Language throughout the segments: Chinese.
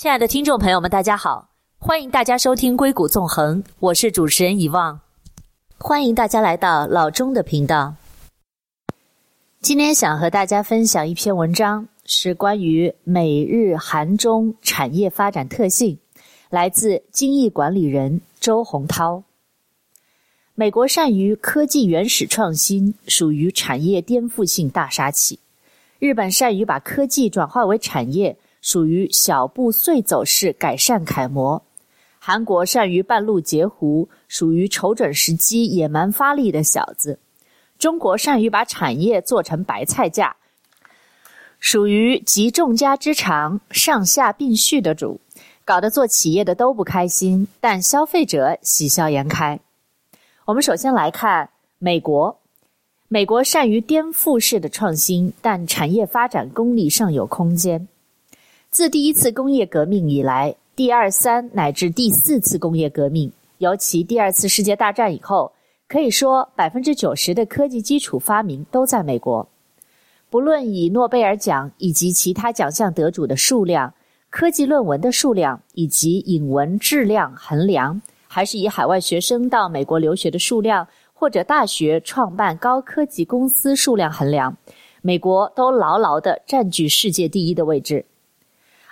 亲爱的听众朋友们，大家好，欢迎大家收听《硅谷纵横》，我是主持人遗忘，欢迎大家来到老钟的频道。今天想和大家分享一篇文章，是关于美日韩中产业发展特性，来自精益管理人周洪涛。美国善于科技原始创新，属于产业颠覆性大杀器。日本善于把科技转化为产业，属于小步碎走式改善楷模；韩国善于半路截胡，属于瞅准时机野蛮发力的小子；中国善于把产业做成白菜价，属于集众家之长上下并蓄的主，搞得做企业的都不开心，但消费者喜笑颜开。我们首先来看美国。美国善于颠覆式的创新，但产业发展功力尚有空间。自第一次工业革命以来，第二、三乃至第四次工业革命，尤其第二次世界大战以后，可以说百分之九十的科技基础发明都在美国。不论以诺贝尔奖以及其他奖项得主的数量、科技论文的数量以及引文质量衡量，还是以海外学生到美国留学的数量，或者大学创办高科技公司数量衡量，美国都牢牢地占据世界第一的位置。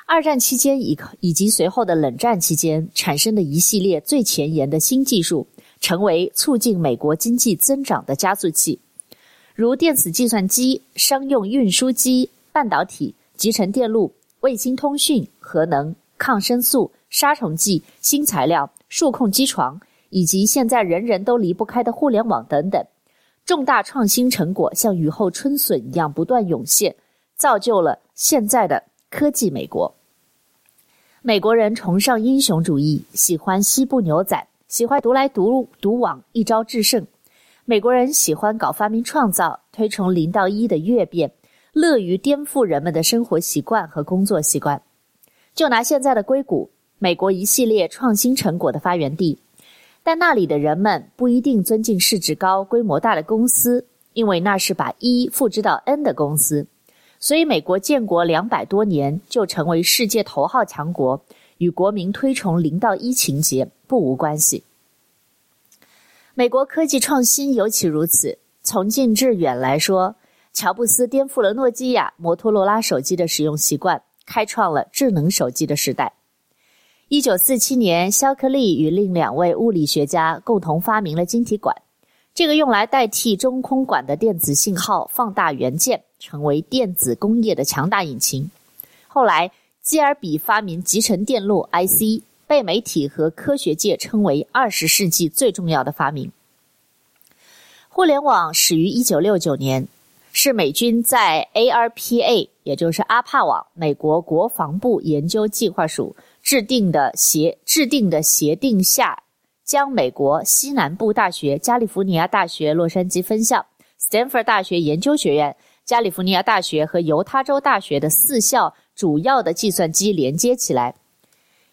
二战期间以以及随后的冷战期间产生的一系列最前沿的新技术，成为促进美国经济增长的加速器，如电子计算机、商用运输机、半导体、集成电路、卫星通讯、核能、抗生素、杀虫剂、新材料、数控机床。以及现在人人都离不开的互联网等等，重大创新成果像雨后春笋一样不断涌现，造就了现在的科技美国。美国人崇尚英雄主义，喜欢西部牛仔，喜欢独来独独往，一招制胜。美国人喜欢搞发明创造，推崇零到一的跃变，乐于颠覆人们的生活习惯和工作习惯。就拿现在的硅谷，美国一系列创新成果的发源地。但那里的人们不一定尊敬市值高、规模大的公司，因为那是把一复制到 n 的公司。所以，美国建国两百多年就成为世界头号强国，与国民推崇零到一情节不无关系。美国科技创新尤其如此。从近至远来说，乔布斯颠覆了诺基亚、摩托罗拉手机的使用习惯，开创了智能手机的时代。一九四七年，肖克利与另两位物理学家共同发明了晶体管，这个用来代替中空管的电子信号放大元件，成为电子工业的强大引擎。后来，基尔比发明集成电路 IC，被媒体和科学界称为二十世纪最重要的发明。互联网始于一九六九年，是美军在 ARPA，也就是阿帕网，美国国防部研究计划署。制定的协制定的协定下，将美国西南部大学、加利福尼亚大学洛杉矶分校、斯坦福大学研究学院、加利福尼亚大学和犹他州大学的四校主要的计算机连接起来。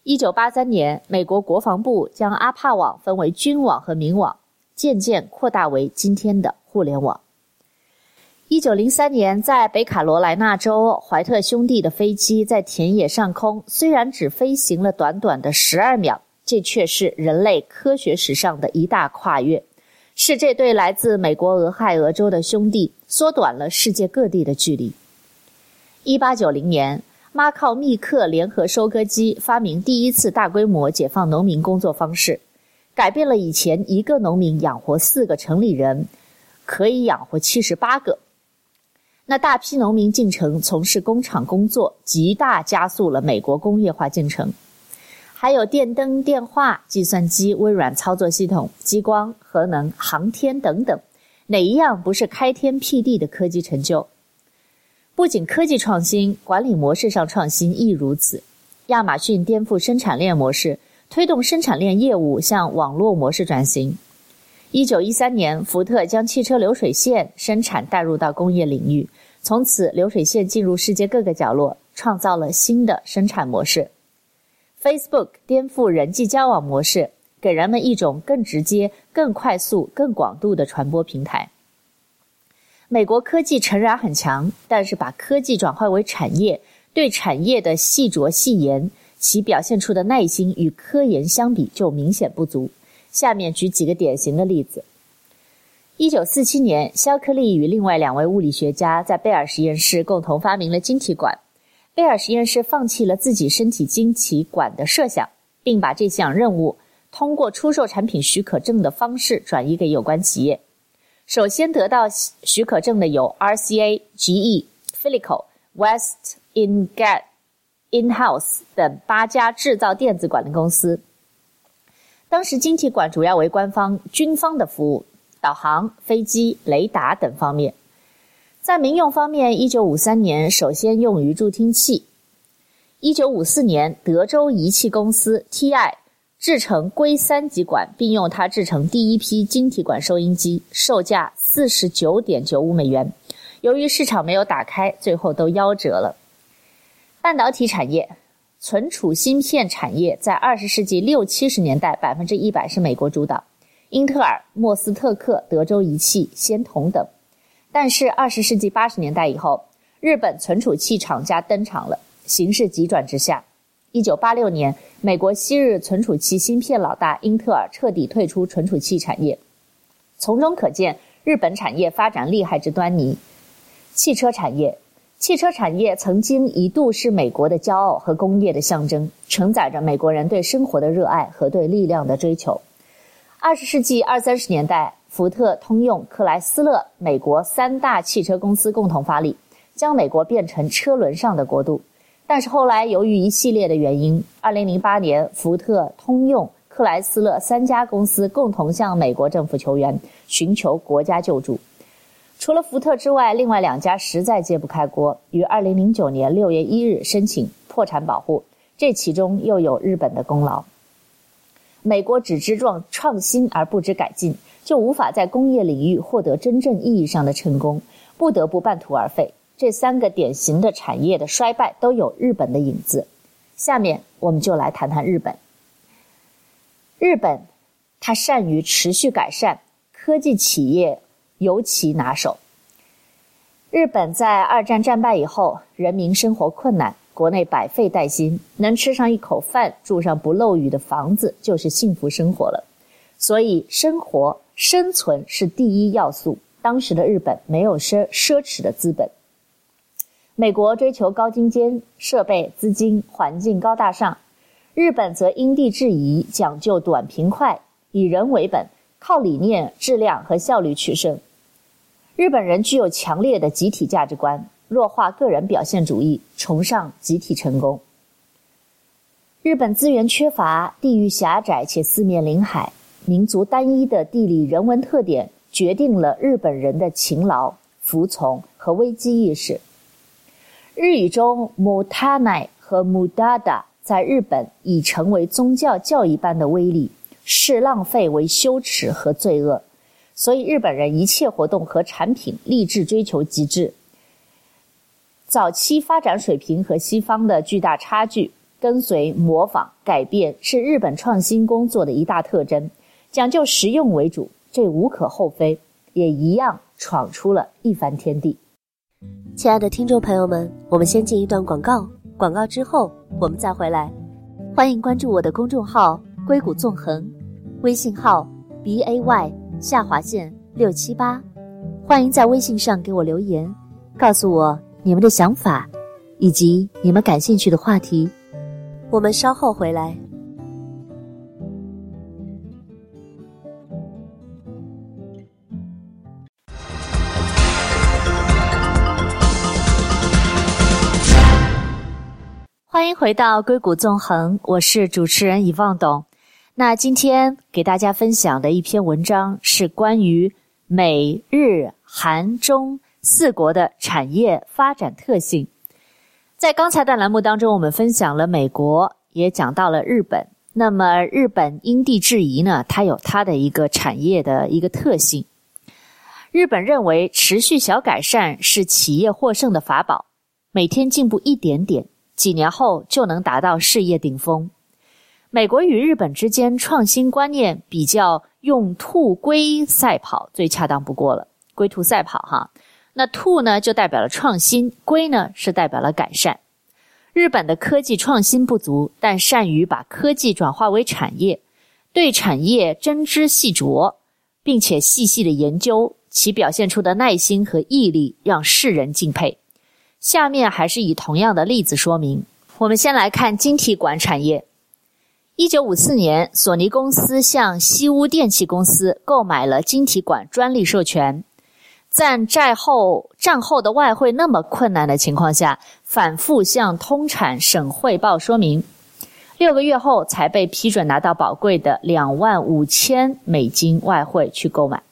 一九八三年，美国国防部将阿帕网分为军网和民网，渐渐扩大为今天的互联网。一九零三年，在北卡罗来纳州，怀特兄弟的飞机在田野上空，虽然只飞行了短短的十二秒，这却是人类科学史上的一大跨越，是这对来自美国俄亥俄州的兄弟缩短了世界各地的距离。一八九零年，马考密克联合收割机发明第一次大规模解放农民工作方式，改变了以前一个农民养活四个城里人，可以养活七十八个。那大批农民进城从事工厂工作，极大加速了美国工业化进程。还有电灯、电话、计算机、微软操作系统、激光、核能、航天等等，哪一样不是开天辟地的科技成就？不仅科技创新，管理模式上创新亦如此。亚马逊颠覆生产链模式，推动生产链业务向网络模式转型。一九一三年，福特将汽车流水线生产带入到工业领域，从此流水线进入世界各个角落，创造了新的生产模式。Facebook 颠覆人际交往模式，给人们一种更直接、更快速、更广度的传播平台。美国科技诚然很强，但是把科技转化为产业，对产业的细琢细研，其表现出的耐心与科研相比就明显不足。下面举几个典型的例子：一九四七年，肖克利与另外两位物理学家在贝尔实验室共同发明了晶体管。贝尔实验室放弃了自己身体晶体管的设想，并把这项任务通过出售产品许可证的方式转移给有关企业。首先得到许可证的有 RCA、GE、Filco、West Ingot、InHouse 等八家制造电子管的公司。当时晶体管主要为官方、军方的服务，导航、飞机、雷达等方面。在民用方面，一九五三年首先用于助听器。一九五四年，德州仪器公司 TI 制成硅三极管，并用它制成第一批晶体管收音机，售价四十九点九五美元。由于市场没有打开，最后都夭折了。半导体产业，存储芯片产业在二十世纪六七十年代百分之一百是美国主导，英特尔、莫斯特克、德州仪器、仙童等。但是，二十世纪八十年代以后，日本存储器厂家登场了，形势急转直下。一九八六年，美国昔日存储器芯片老大英特尔彻底退出存储器产业，从中可见日本产业发展厉害之端倪。汽车产业，汽车产业曾经一度是美国的骄傲和工业的象征，承载着美国人对生活的热爱和对力量的追求。二十世纪二三十年代。福特、通用、克莱斯勒，美国三大汽车公司共同发力，将美国变成车轮上的国度。但是后来由于一系列的原因，二零零八年，福特、通用、克莱斯勒三家公司共同向美国政府求援，寻求国家救助。除了福特之外，另外两家实在揭不开锅，于二零零九年六月一日申请破产保护。这其中又有日本的功劳。美国只知创创新而不知改进。就无法在工业领域获得真正意义上的成功，不得不半途而废。这三个典型的产业的衰败都有日本的影子。下面我们就来谈谈日本。日本，它善于持续改善，科技企业尤其拿手。日本在二战战败以后，人民生活困难，国内百废待兴，能吃上一口饭，住上不漏雨的房子，就是幸福生活了。所以，生活。生存是第一要素。当时的日本没有奢奢侈的资本。美国追求高精尖设备、资金、环境高大上，日本则因地制宜，讲究短平快，以人为本，靠理念、质量和效率取胜。日本人具有强烈的集体价值观，弱化个人表现主义，崇尚集体成功。日本资源缺乏，地域狭窄且四面临海。民族单一的地理人文特点决定了日本人的勤劳、服从和危机意识。日语中“もたない”和“无駄だ”在日本已成为宗教教义般的威力，视浪费为羞耻和罪恶。所以，日本人一切活动和产品立志追求极致。早期发展水平和西方的巨大差距，跟随、模仿、改变是日本创新工作的一大特征。 讲究实用为主，这无可厚非，也一样闯出了一番天地。亲爱的听众朋友们，我们先进一段广告，广告之后我们再回来。欢迎关注我的公众号“硅谷纵横”，微信号 b a y 下划线六七八。欢迎在微信上给我留言，告诉我你们的想法以及你们感兴趣的话题。我们稍后回来。回到硅谷纵横，我是主持人遗忘董。那今天给大家分享的一篇文章是关于美日韩中四国的产业发展特性。在刚才的栏目当中，我们分享了美国，也讲到了日本。那么日本因地制宜呢，它有它的一个产业的一个特性。日本认为持续小改善是企业获胜的法宝，每天进步一点点。几年后就能达到事业顶峰。美国与日本之间创新观念比较，用兔龟赛跑最恰当不过了。龟兔赛跑哈，那兔呢就代表了创新，龟呢是代表了改善。日本的科技创新不足，但善于把科技转化为产业，对产业真知细琢，并且细细的研究，其表现出的耐心和毅力让世人敬佩。下面还是以同样的例子说明。我们先来看晶体管产业。一九五四年，索尼公司向西屋电器公司购买了晶体管专利授权。在战后战后的外汇那么困难的情况下，反复向通产省汇报说明，六个月后才被批准拿到宝贵的两万五千美金外汇去购买。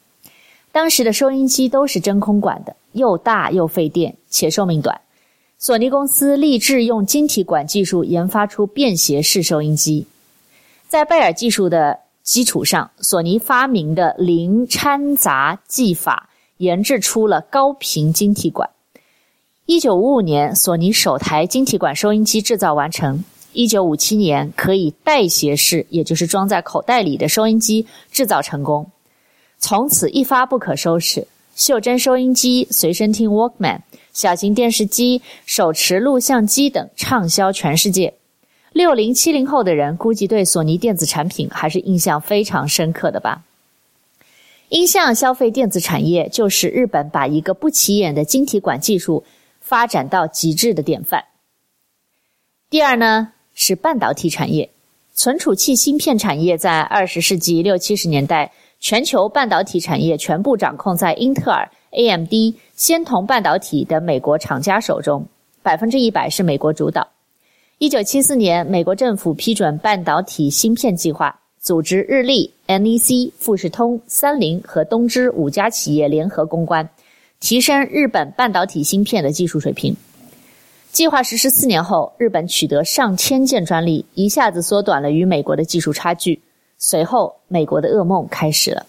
当时的收音机都是真空管的，又大又费电，且寿命短。索尼公司立志用晶体管技术研发出便携式收音机，在贝尔技术的基础上，索尼发明的零掺杂技法。研制出了高频晶体管。一九五五年，索尼首台晶体管收音机制造完成。一九五七年，可以带携式，也就是装在口袋里的收音机制造成功，从此一发不可收拾。袖珍收音机、随身听 Walkman、小型电视机、手持录像机等畅销全世界。六零七零后的人估计对索尼电子产品还是印象非常深刻的吧。音像消费电子产业就是日本把一个不起眼的晶体管技术发展到极致的典范。第二呢，是半导体产业，存储器芯片产业在二十世纪六七十年代，全球半导体产业全部掌控在英特尔、AMD、仙童半导体的美国厂家手中，百分之一百是美国主导。一九七四年，美国政府批准半导体芯片计划。组织日立、NEC、富士通、三菱和东芝五家企业联合攻关，提升日本半导体芯片的技术水平。计划实施四年后，日本取得上千件专利，一下子缩短了与美国的技术差距。随后，美国的噩梦开始了。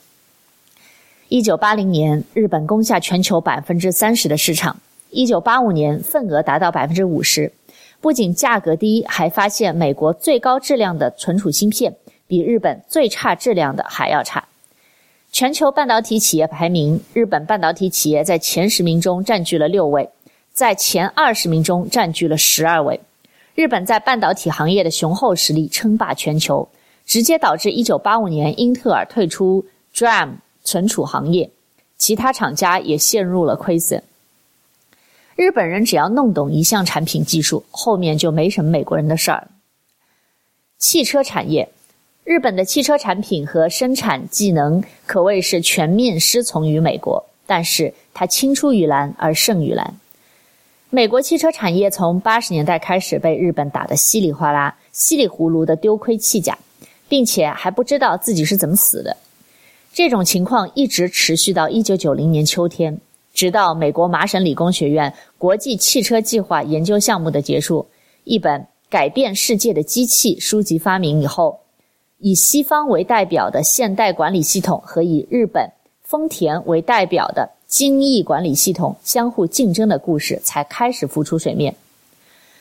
一九八零年，日本攻下全球百分之三十的市场；一九八五年，份额达到百分之五十。不仅价格低，还发现美国最高质量的存储芯片。比日本最差质量的还要差。全球半导体企业排名，日本半导体企业在前十名中占据了六位，在前二十名中占据了十二位。日本在半导体行业的雄厚实力称霸全球，直接导致一九八五年英特尔退出 DRAM 存储行业，其他厂家也陷入了亏损。日本人只要弄懂一项产品技术，后面就没什么美国人的事儿。汽车产业。日本的汽车产品和生产技能可谓是全面师从于美国，但是它青出于蓝而胜于蓝。美国汽车产业从八十年代开始被日本打得稀里哗啦、稀里糊涂的丢盔弃甲，并且还不知道自己是怎么死的。这种情况一直持续到一九九零年秋天，直到美国麻省理工学院国际汽车计划研究项目的结束，一本改变世界的机器书籍发明以后。以西方为代表的现代管理系统和以日本丰田为代表的精益管理系统相互竞争的故事才开始浮出水面。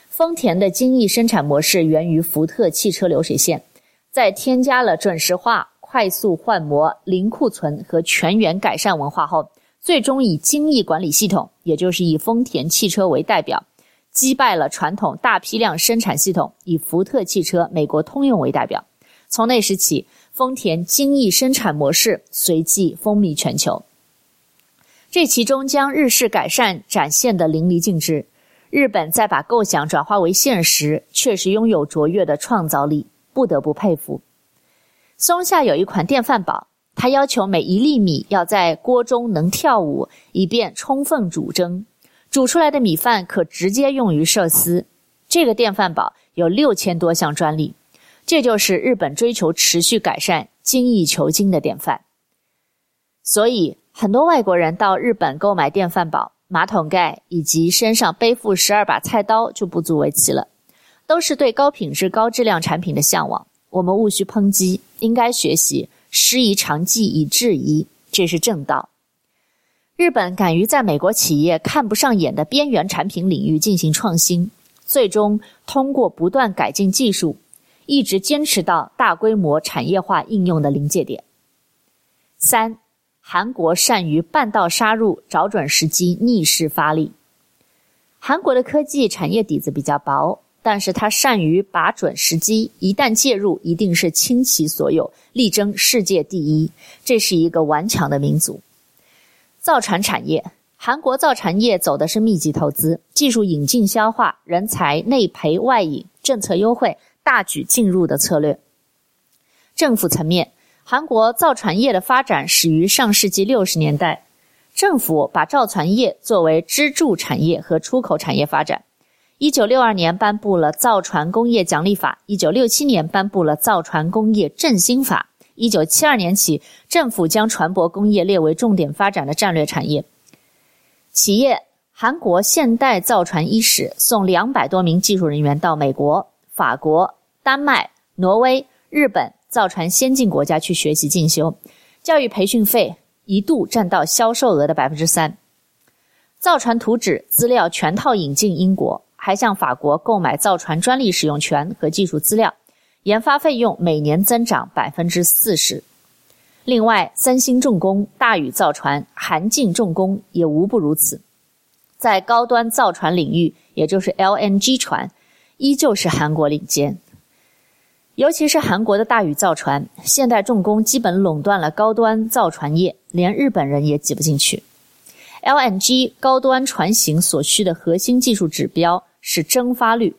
丰田的精益生产模式源于福特汽车流水线，在添加了准时化、快速换模、零库存和全员改善文化后，最终以精益管理系统，也就是以丰田汽车为代表，击败了传统大批量生产系统，以福特汽车、美国通用为代表。从那时起，丰田精益生产模式随即风靡全球。这其中将日式改善展现的淋漓尽致。日本在把构想转化为现实，确实拥有卓越的创造力，不得不佩服。松下有一款电饭煲，它要求每一粒米要在锅中能跳舞，以便充分煮蒸。煮出来的米饭可直接用于寿司。这个电饭煲有六千多项专利。这就是日本追求持续改善、精益求精的典范。所以，很多外国人到日本购买电饭煲、马桶盖以及身上背负十二把菜刀就不足为奇了，都是对高品质、高质量产品的向往。我们务须抨击，应该学习，师夷长技以制夷，这是正道。日本敢于在美国企业看不上眼的边缘产品领域进行创新，最终通过不断改进技术。一直坚持到大规模产业化应用的临界点。三，韩国善于半道杀入，找准时机逆势发力。韩国的科技产业底子比较薄，但是他善于把准时机，一旦介入，一定是倾其所有，力争世界第一。这是一个顽强的民族。造船产业，韩国造船业走的是密集投资、技术引进消化、人才内培外引、政策优惠、大举进入的策略。政府层面，韩国造船业的发展始于上世纪六十年代。政府把造船业作为支柱产业和出口产业发展。一九六二年颁布了造船工业奖励法，一九六七年颁布了造船工业振兴法。一九七二年起，政府将船舶工业列为重点发展的战略产业。企业，韩国现代造船伊始送两百多名技术人员到美国、法国、丹麦、挪威、日本造船先进国家去学习进修，教育培训费。一度占到销售额的百分之三，造船图纸资料全套引进英国，还向法国购买造船专利使用权和技术资料，研发费用每年增长百分之四十。另外，三星重工、大宇造船、韩进重工也无不如此，在高端造船领域，也就是 LNG 船，依旧是韩国领先。尤其是韩国的大宇造船、现代重工基本垄断了高端造船业，连日本人也挤不进去。LNG 高端船型所需的核心技术指标是蒸发率，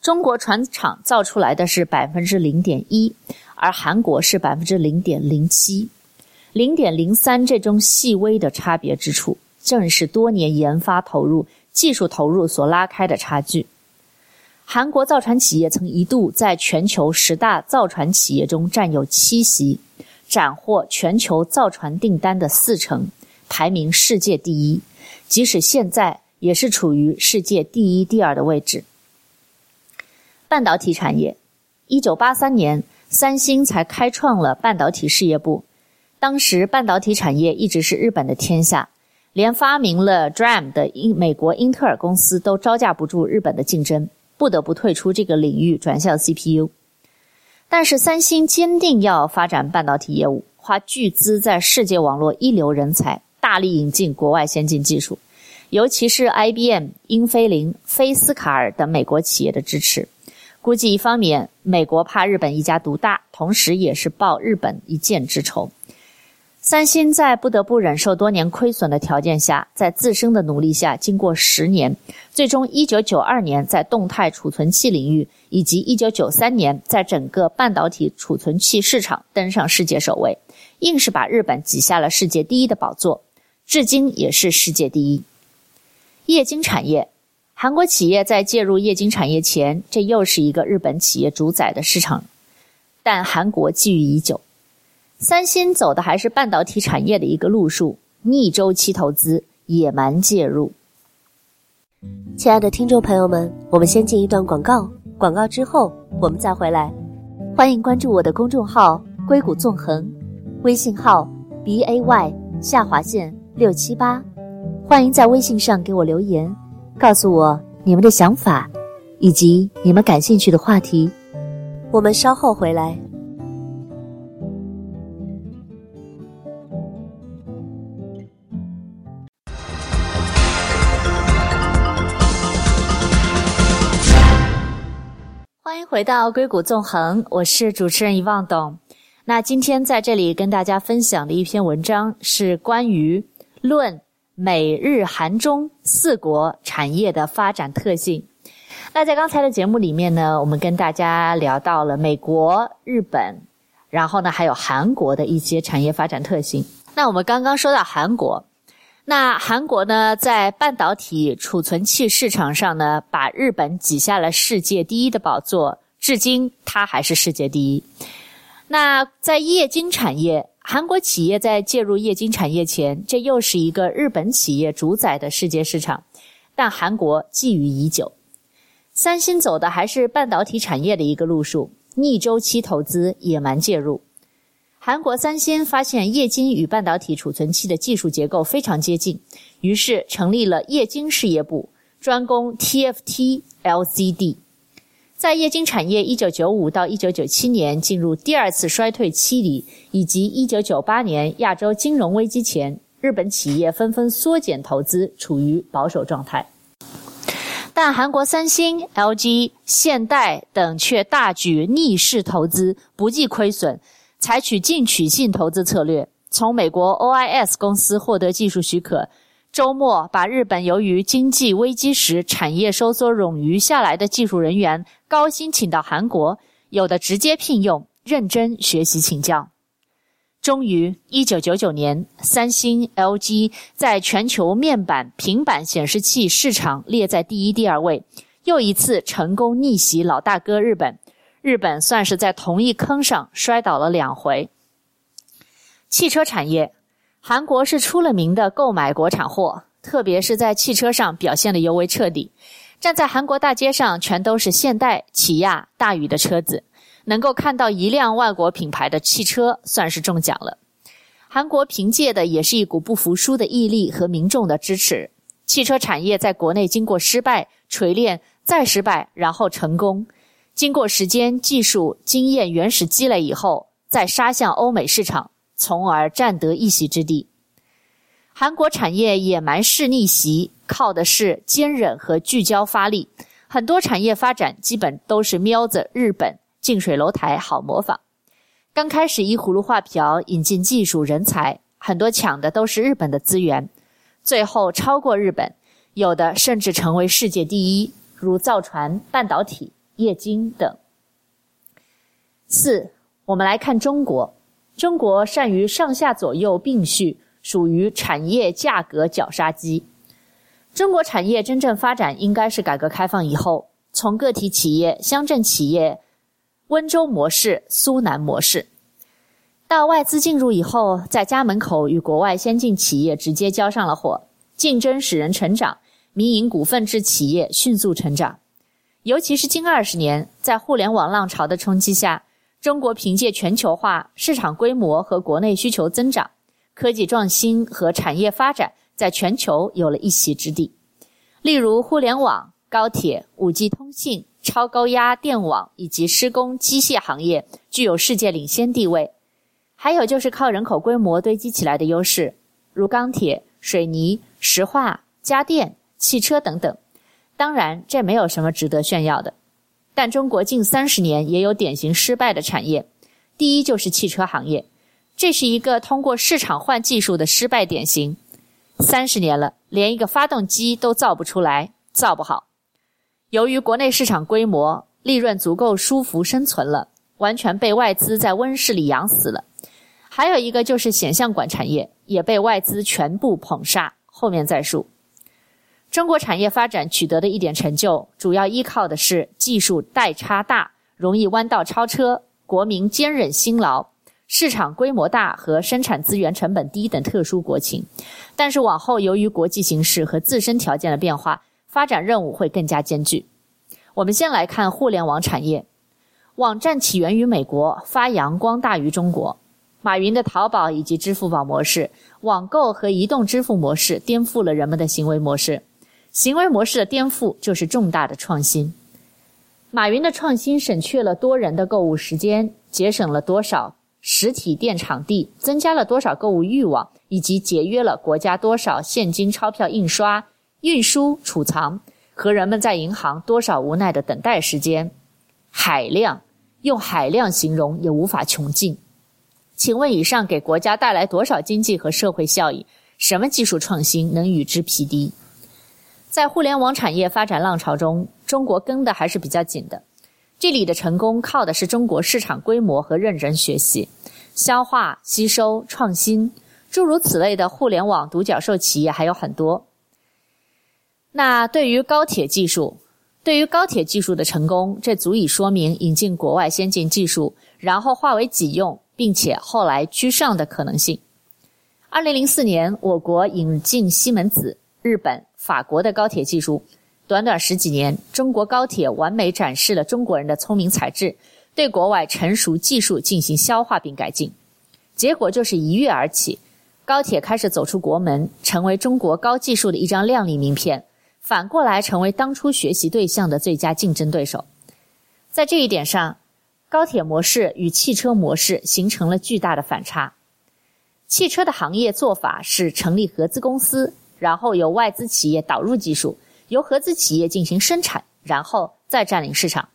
中国船厂造出来的是百分之零点一，而韩国是百分之零点零七，零点零三这种细微的差别之处，正是多年研发投入、技术投入所拉开的差距。韩国造船企业曾一度在全球十大造船企业中占有七席，斩获全球造船订单的四成，排名世界第一。即使现在，也是处于世界第一、第二的位置。半导体产业，一九八三年，三星才开创了半导体事业部。当时，半导体产业一直是日本的天下，连发明了 DRAM 的英美国英特尔公司都招架不住日本的竞争。不得不退出这个领域，转向 CPU。但是三星坚定要发展半导体业务，花巨资在世界网络一流人才，大力引进国外先进技术，尤其是 IBM、英飞凌、菲斯卡尔等美国企业的支持。估计一方面，美国怕日本一家独大，同时也是报日本一箭之仇。三星在不得不忍受多年亏损的条件下，在自身的努力下，经过十年，最终一九九二年在动态储存器领域，以及一九九三年在整个半导体储存器市场登上世界首位，硬是把日本挤下了世界第一的宝座，至今也是世界第一。液晶产业，韩国企业在介入液晶产业前，这又是一个日本企业主宰的市场，但韩国觊觎已久。三星走的还是半导体产业的一个路数，逆周期投资，野蛮介入。亲爱的听众朋友们，我们先进一段广告，广告之后我们再回来。欢迎关注我的公众号“硅谷纵横”，微信号 b a y 下划线六七八。欢迎在微信上给我留言，告诉我你们的想法以及你们感兴趣的话题。我们稍后回来。欢迎回到硅谷纵横，我是主持人遗忘董。那今天在这里跟大家分享的一篇文章是关于论美日韩中四国产业的发展特性。那在刚才的节目里面呢，我们跟大家聊到了美国、日本，然后呢还有韩国的一些产业发展特性。那我们刚刚说到韩国。那韩国呢，在半导体储存器市场上呢，把日本挤下了世界第一的宝座，至今它还是世界第一。那在液晶产业，韩国企业在介入液晶产业前，这又是一个日本企业主宰的世界市场，但韩国觊觎已久。三星走的还是半导体产业的一个路数，逆周期投资，野蛮介入。韩国三星发现液晶与半导体储存器的技术结构非常接近，于是成立了液晶事业部，专攻 TFT LCD。在液晶产业1995到1997年进入第二次衰退期里，以及1998年亚洲金融危机前，日本企业纷纷缩减投资，处于保守状态。但韩国三星、LG、现代等却大举逆势投资，不计亏损，采取进取性投资策略，从美国 OIS 公司获得技术许可。周末把日本由于经济危机时产业收缩冗余下来的技术人员高薪请到韩国，有的直接聘用，认真学习请教。终于，一九九九年，三星、LG 在全球面板、平板显示器市场列在第一、第二位，又一次成功逆袭老大哥日本。日本算是在同一坑上摔倒了两回。汽车产业，韩国是出了名的购买国产货，特别是在汽车上表现得尤为彻底。站在韩国大街上，全都是现代、起亚、大宇的车子。能够看到一辆外国品牌的汽车，算是中奖了。韩国凭借的也是一股不服输的毅力和民众的支持。汽车产业在国内经过失败、锤炼、再失败，然后成功。经过时间、技术、经验原始积累以后，再杀向欧美市场，从而占得一席之地。韩国产业野蛮式逆袭，靠的是坚忍和聚焦发力。很多产业发展基本都是瞄着日本。近水楼台好模仿，刚开始依葫芦画瓢引进技术人才，很多抢的都是日本的资源，最后超过日本，有的甚至成为世界第一，如造船、半导体、液晶等。四，我们来看中国，中国善于上下左右并蓄，属于产业价格绞杀机。中国产业真正发展应该是改革开放以后，从个体企业、乡镇企业。温州模式、苏南模式，到外资进入以后，在家门口与国外先进企业直接交上了火，竞争使人成长，民营股份制企业迅速成长。尤其是近二十年，在互联网浪潮的冲击下，中国凭借全球化、市场规模和国内需求增长，科技创新和产业发展在全球有了一席之地。例如，互联网、高铁、五 G 通信。超高压电网以及施工机械行业具有世界领先地位，还有就是靠人口规模堆积起来的优势，如钢铁、水泥、石化、家电、汽车等等。当然，这没有什么值得炫耀的。但中国近三十年也有典型失败的产业，第一就是汽车行业，这是一个通过市场换技术的失败典型。三十年了，连一个发动机都造不出来，造不好。由于国内市场规模、利润足够舒服生存了，完全被外资在温室里养死了。还有一个就是显像管产业也被外资全部捧杀，后面再述。中国产业发展取得的一点成就，主要依靠的是技术代差大、容易弯道超车、国民坚忍辛劳、市场规模大和生产资源成本低等特殊国情。但是往后由于国际形势和自身条件的变化，发展任务会更加艰巨。我们先来看互联网产业，网站起源于美国，发扬光大于中国。马云的淘宝以及支付宝模式，网购和移动支付模式颠覆了人们的行为模式。行为模式的颠覆就是重大的创新。马云的创新省去了多人的购物时间，节省了多少实体店场地，增加了多少购物欲望，以及节约了国家多少现金钞票印刷。运输、储藏和人们在银行多少无奈的等待时间，海量用海量形容也无法穷尽。请问以上给国家带来多少经济和社会效益？什么技术创新能与之匹敌？在互联网产业发展浪潮中，中国跟的还是比较紧的。这里的成功靠的是中国市场规模和认真学习、消化、吸收、创新，诸如此类的互联网独角兽企业还有很多。那对于高铁技术，对于高铁技术的成功，这足以说明引进国外先进技术，然后化为己用，并且后来居上的可能性。二零零四年，我国引进西门子、日本、法国的高铁技术，短短十几年，中国高铁完美展示了中国人的聪明才智，对国外成熟技术进行消化并改进，结果就是一跃而起，高铁开始走出国门，成为中国高技术的一张亮丽名片。反过来成为当初学习对象的最佳竞争对手，在这一点上，高铁模式与汽车模式形成了巨大的反差。汽车的行业做法是成立合资公司，然后由外资企业导入技术，由合资企业进行生产，然后再占领市场。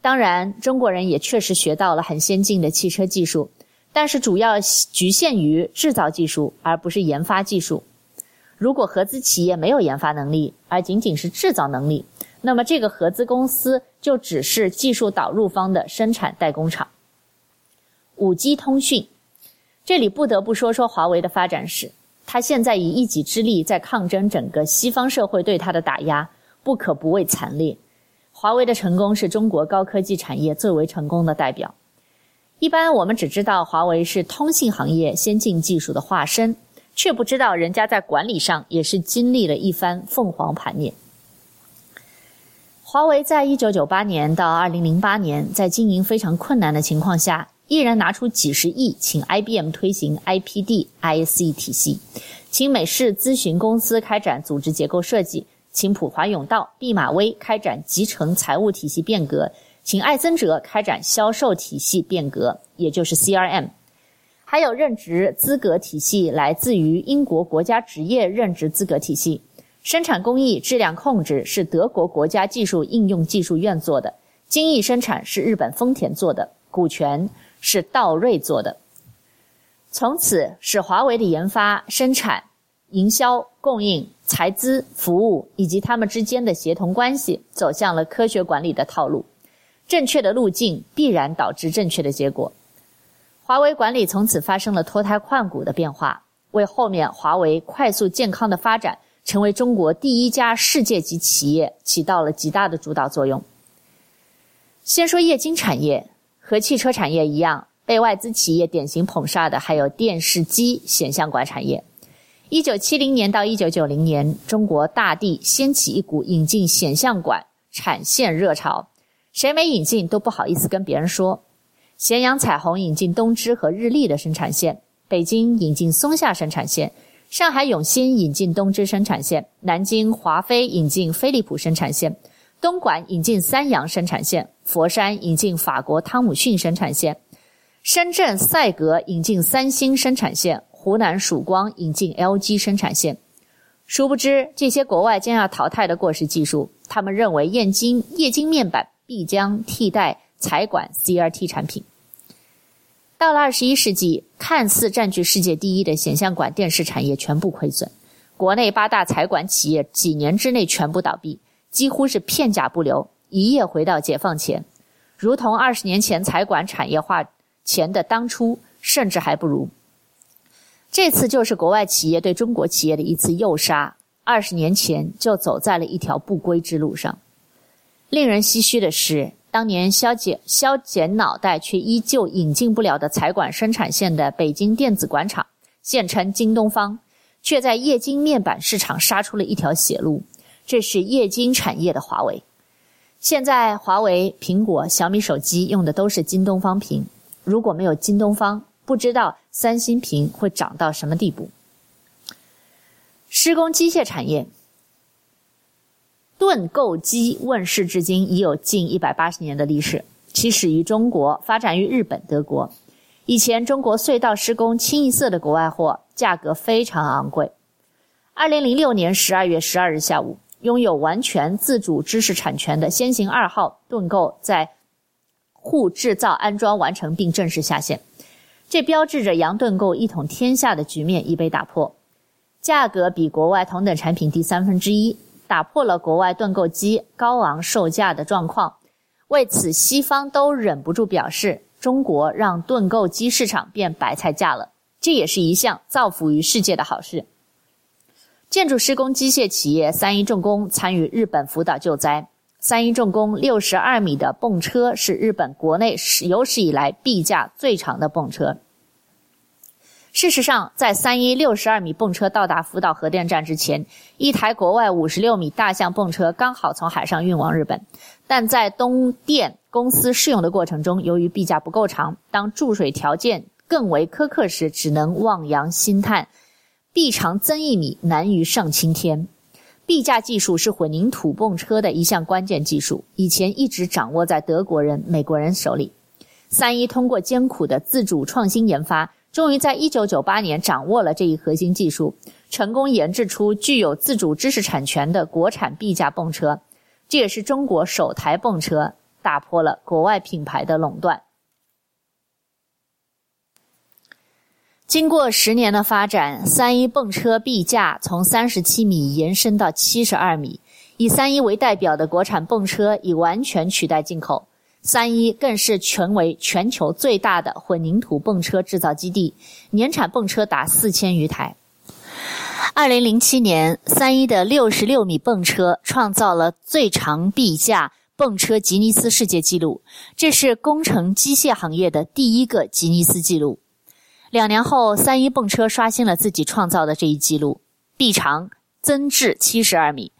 当然，中国人也确实学到了很先进的汽车技术，但是主要局限于制造技术，而不是研发技术。如果合资企业没有研发能力，而仅仅是制造能力，那么这个合资公司就只是技术导入方的生产代工厂。五 G 通讯，这里不得不说说华为的发展史。他现在以一己之力在抗争整个西方社会对他的打压，不可不谓惨烈。华为的成功是中国高科技产业最为成功的代表。一般我们只知道华为是通信行业先进技术的化身，却不知道人家在管理上也是经历了一番凤凰盘点。华为在一九九八年到二零零八年，在经营非常困难的情况下，依然拿出几十亿，请 IBM 推行 IPD ISE 体系，请美式咨询公司开展组织结构设计，请普华永道、毕马威开展集成财务体系变革，请艾森哲开展销售体系变革，也就是 CRM，还有任职资格体系来自于英国国家职业任职资格体系。生产工艺质量控制是德国国家技术应用技术院做的，精益生产是日本丰田做的，股权是道瑞做的。从此使华为的研发、生产、营销、供应、财资、服务以及他们之间的协同关系走向了科学管理的套路。正确的路径必然导致正确的结果。华为管理从此发生了脱胎换骨的变化，为后面华为快速健康的发展。成为中国第一家世界级企业，起到了极大的主导作用。先说液晶产业，和汽车产业一样，被外资企业典型捧杀的还有电视机显像管产业。一九七零年到一九九零年，中国大地掀起一股引进显像管产线热潮，谁没引进都不好意思跟别人说。咸阳彩虹引进东芝和日立的生产线，北京引进松下生产线。上海永新引进东芝生产线，南京华飞引进飞利浦生产线，东莞引进三洋生产线，佛山引进法国汤姆逊生产线，深圳赛格引进三星生产线，湖南曙光引进 LG 生产线。殊不知，这些国外将要淘汰的过时技术，他们认为液晶液晶面板必将替代彩管 CRT 产品。到了二十一世纪，看似占据世界第一的显像管电视产业全部亏损，国内八大彩管企业几年之内全部倒闭，几乎是片甲不留，一夜回到解放前，如同二十年前财管产业化前的当初，甚至还不如。这次就是国外企业对中国企业的一次诱杀，二十年前就走在了一条不归之路上。令人唏嘘的是。当年削减削减脑袋却依旧引进不了的财管生产线的北京电子管厂，现称京东方，却在液晶面板市场杀出了一条血路。这是液晶产业的华为。现在华为、苹果、小米手机用的都是京东方屏，如果没有京东方，不知道三星屏会涨到什么地步。施工机械产业。盾构机问世至今已有近一百八十年的历史，起始于中国，发展于日本、德国。以前中国隧道施工清一色的国外货，价格非常昂贵。二零零六年十二月十二日下午，拥有完全自主知识产权的先行二号盾构在沪制造安装完成并正式下线，这标志着洋盾构一统天下的局面已被打破，价格比国外同等产品低三分之一。打破了国外盾构机高昂售价的状况，为此西方都忍不住表示：中国让盾构机市场变白菜价了，这也是一项造福于世界的好事。建筑施工机械企业三一重工参与日本福岛救灾，三一重工六十二米的泵车是日本国内有史以来臂架最长的泵车。事实上，在三一六十二米泵车到达福岛核电站之前，一台国外五十六米大象泵车刚好从海上运往日本，但在东电公司试用的过程中，由于臂架不够长，当注水条件更为苛刻时，只能望洋兴叹：臂长增一米，难于上青天。臂架技术是混凝土泵车的一项关键技术，以前一直掌握在德国人、美国人手里。三一通过艰苦的自主创新研发。终于在一九九八年掌握了这一核心技术，成功研制出具有自主知识产权的国产臂架泵车，这也是中国首台泵车，打破了国外品牌的垄断。经过十年的发展，三一泵车臂架从三十七米延伸到七十二米，以三一为代表的国产泵车已完全取代进口。三一更是成为全球最大的混凝土泵车制造基地，年产泵车达四千余台。二零零七年，三一的六十六米泵车创造了最长臂架泵车吉尼斯世界纪录，这是工程机械行业的第一个吉尼斯纪录。两年后，三一泵车刷新了自己创造的这一纪录，臂长增至七十二米。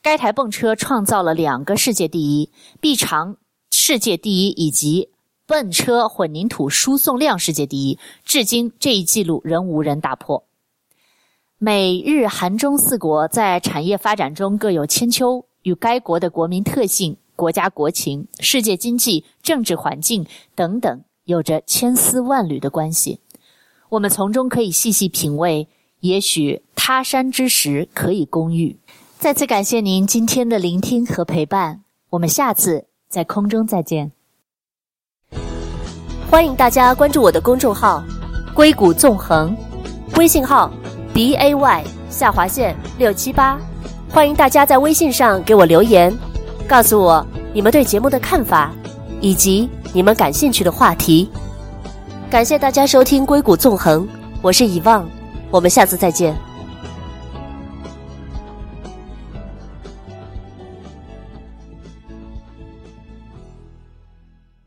该台泵车创造了两个世界第一：臂长世界第一以及泵车混凝土输送量世界第一。至今，这一记录仍无人打破。美日韩中四国在产业发展中各有千秋，与该国的国民特性、国家国情、世界经济、政治环境等等有着千丝万缕的关系。我们从中可以细细品味，也许他山之石可以攻玉。再次感谢您今天的聆听和陪伴，我们下次在空中再见。欢迎大家关注我的公众号“硅谷纵横”，微信号 b a y 下划线六七八。欢迎大家在微信上给我留言，告诉我你们对节目的看法，以及你们感兴趣的话题。感谢大家收听《硅谷纵横》，我是以望，我们下次再见。